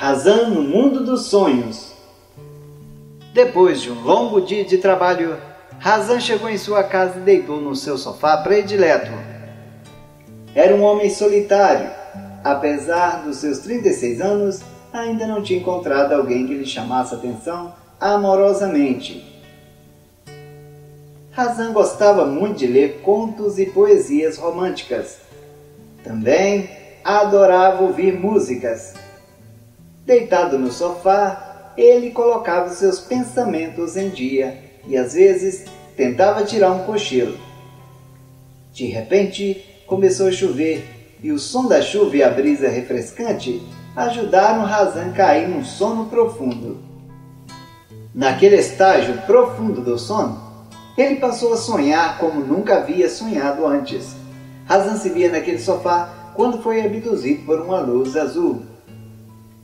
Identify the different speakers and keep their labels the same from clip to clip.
Speaker 1: Razan no mundo dos sonhos. Depois de um longo dia de trabalho, Razan chegou em sua casa e deitou no seu sofá predileto. Era um homem solitário. Apesar dos seus 36 anos, ainda não tinha encontrado alguém que lhe chamasse atenção amorosamente. Razan gostava muito de ler contos e poesias românticas. Também adorava ouvir músicas. Deitado no sofá, ele colocava seus pensamentos em dia e às vezes tentava tirar um cochilo. De repente, começou a chover e o som da chuva e a brisa refrescante ajudaram Razan a cair num sono profundo. Naquele estágio profundo do sono, ele passou a sonhar como nunca havia sonhado antes. Razan se via naquele sofá quando foi abduzido por uma luz azul.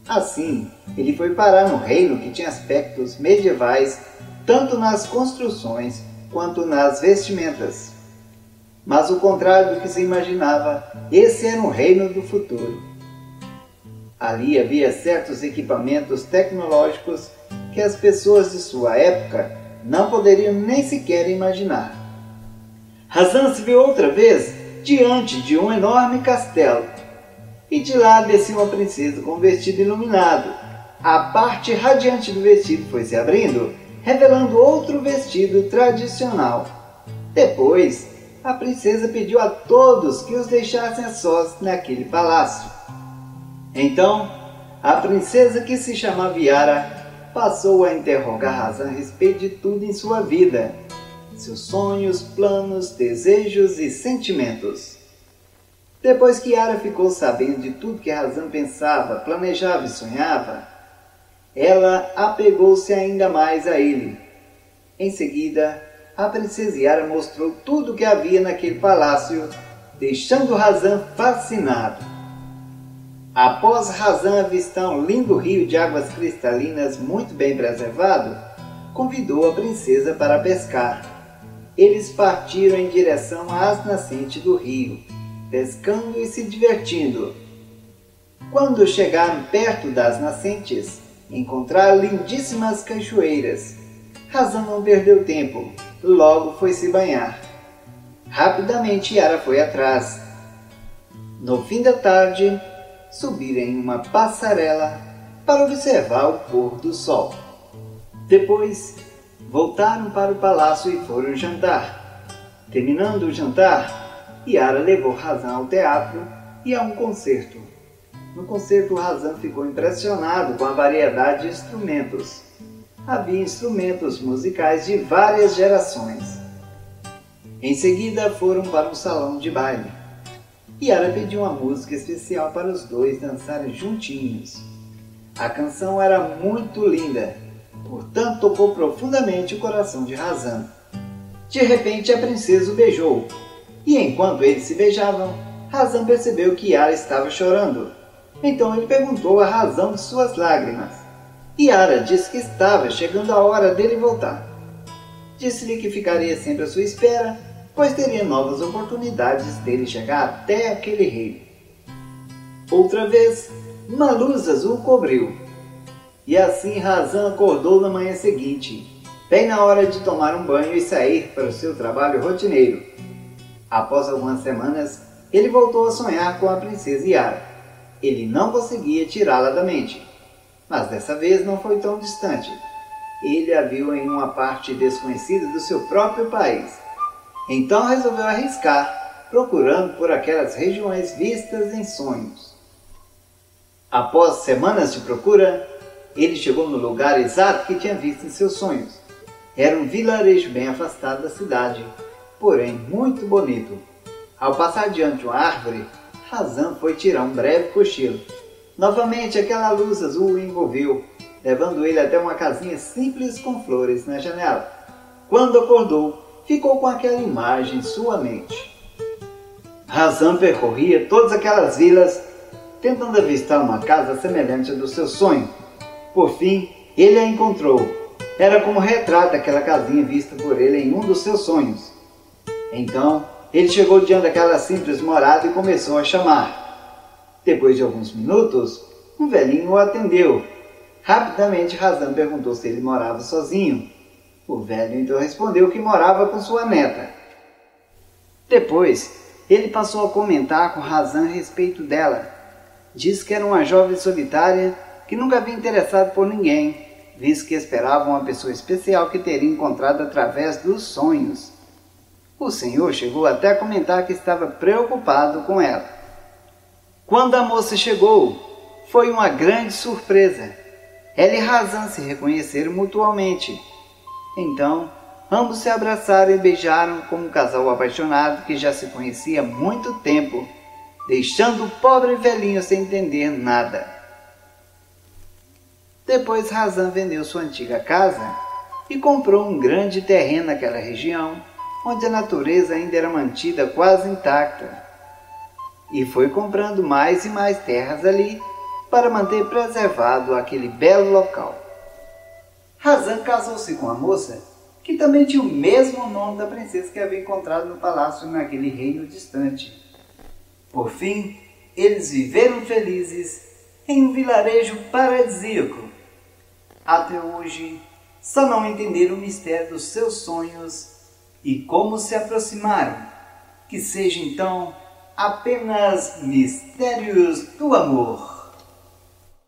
Speaker 1: Assim, ele foi parar no reino que tinha aspectos medievais tanto nas construções quanto nas vestimentas. Mas o contrário do que se imaginava, esse era um reino do futuro. Ali havia certos equipamentos tecnológicos que as pessoas de sua época não poderiam nem sequer imaginar. Hazan se viu outra vez diante de um enorme castelo e de lá descia uma princesa com um vestido iluminado. A parte radiante do vestido foi se abrindo, revelando outro vestido tradicional. Depois, a princesa pediu a todos que os deixassem a sós naquele palácio. Então, a princesa que se chamava Yara passou a interrogar Hazan a respeito de tudo em sua vida, seus sonhos, planos, desejos e sentimentos. Depois que Yara ficou sabendo de tudo que Razan pensava, planejava e sonhava, ela apegou-se ainda mais a ele. Em seguida, a princesa Yara mostrou tudo o que havia naquele palácio, deixando Razan fascinado. Após Razan avistar um lindo rio de águas cristalinas muito bem preservado, convidou a princesa para pescar. Eles partiram em direção às nascentes do rio pescando e se divertindo. Quando chegaram perto das nascentes, encontraram lindíssimas cachoeiras. Razan não perdeu tempo, logo foi se banhar. Rapidamente Yara foi atrás. No fim da tarde, subiram em uma passarela para observar o pôr do sol. Depois, voltaram para o palácio e foram jantar. Terminando o jantar, Yara levou Razan ao teatro e a um concerto. No concerto, Razan ficou impressionado com a variedade de instrumentos. Havia instrumentos musicais de várias gerações. Em seguida, foram para um salão de baile. Yara pediu uma música especial para os dois dançarem juntinhos. A canção era muito linda, portanto tocou profundamente o coração de Razan. De repente, a princesa o beijou e enquanto eles se beijavam, Razan percebeu que Yara estava chorando. Então ele perguntou a razão de suas lágrimas. Yara disse que estava chegando a hora dele voltar. Disse-lhe que ficaria sempre à sua espera, pois teria novas oportunidades dele chegar até aquele rei. Outra vez, uma luz azul cobriu. E assim Razan acordou na manhã seguinte, bem na hora de tomar um banho e sair para o seu trabalho rotineiro. Após algumas semanas, ele voltou a sonhar com a princesa Yara. Ele não conseguia tirá-la da mente, mas dessa vez não foi tão distante. Ele a viu em uma parte desconhecida do seu próprio país. Então resolveu arriscar, procurando por aquelas regiões vistas em sonhos. Após semanas de procura, ele chegou no lugar exato que tinha visto em seus sonhos. Era um vilarejo bem afastado da cidade, porém muito bonito. Ao passar diante de uma árvore, Razan foi tirar um breve cochilo. Novamente aquela luz azul o envolveu, levando ele até uma casinha simples com flores na janela. Quando acordou, ficou com aquela imagem em sua mente. Razan percorria todas aquelas vilas, tentando avistar uma casa semelhante à do seu sonho. Por fim, ele a encontrou. Era como retrata aquela casinha vista por ele em um dos seus sonhos. Então ele chegou diante daquela simples morada e começou a chamar. Depois de alguns minutos, um velhinho o atendeu. Rapidamente Razan perguntou se ele morava sozinho. O velho então respondeu que morava com sua neta. Depois, ele passou a comentar com Razan a respeito dela. Disse que era uma jovem solitária que nunca havia interessado por ninguém, visto que esperava uma pessoa especial que teria encontrado através dos sonhos. O senhor chegou até a comentar que estava preocupado com ela. Quando a moça chegou, foi uma grande surpresa. Ela e Razan se reconheceram mutuamente. Então, ambos se abraçaram e beijaram como um casal apaixonado que já se conhecia há muito tempo, deixando o pobre velhinho sem entender nada. Depois Razan vendeu sua antiga casa e comprou um grande terreno naquela região, onde a natureza ainda era mantida quase intacta. E foi comprando mais e mais terras ali para manter preservado aquele belo local. Razan casou-se com a moça, que também tinha o mesmo nome da princesa que havia encontrado no palácio naquele reino distante. Por fim, eles viveram felizes em um vilarejo paradisíaco. Até hoje, só não entenderam o mistério dos seus sonhos e como se aproximaram. Que seja então apenas mistérios do amor.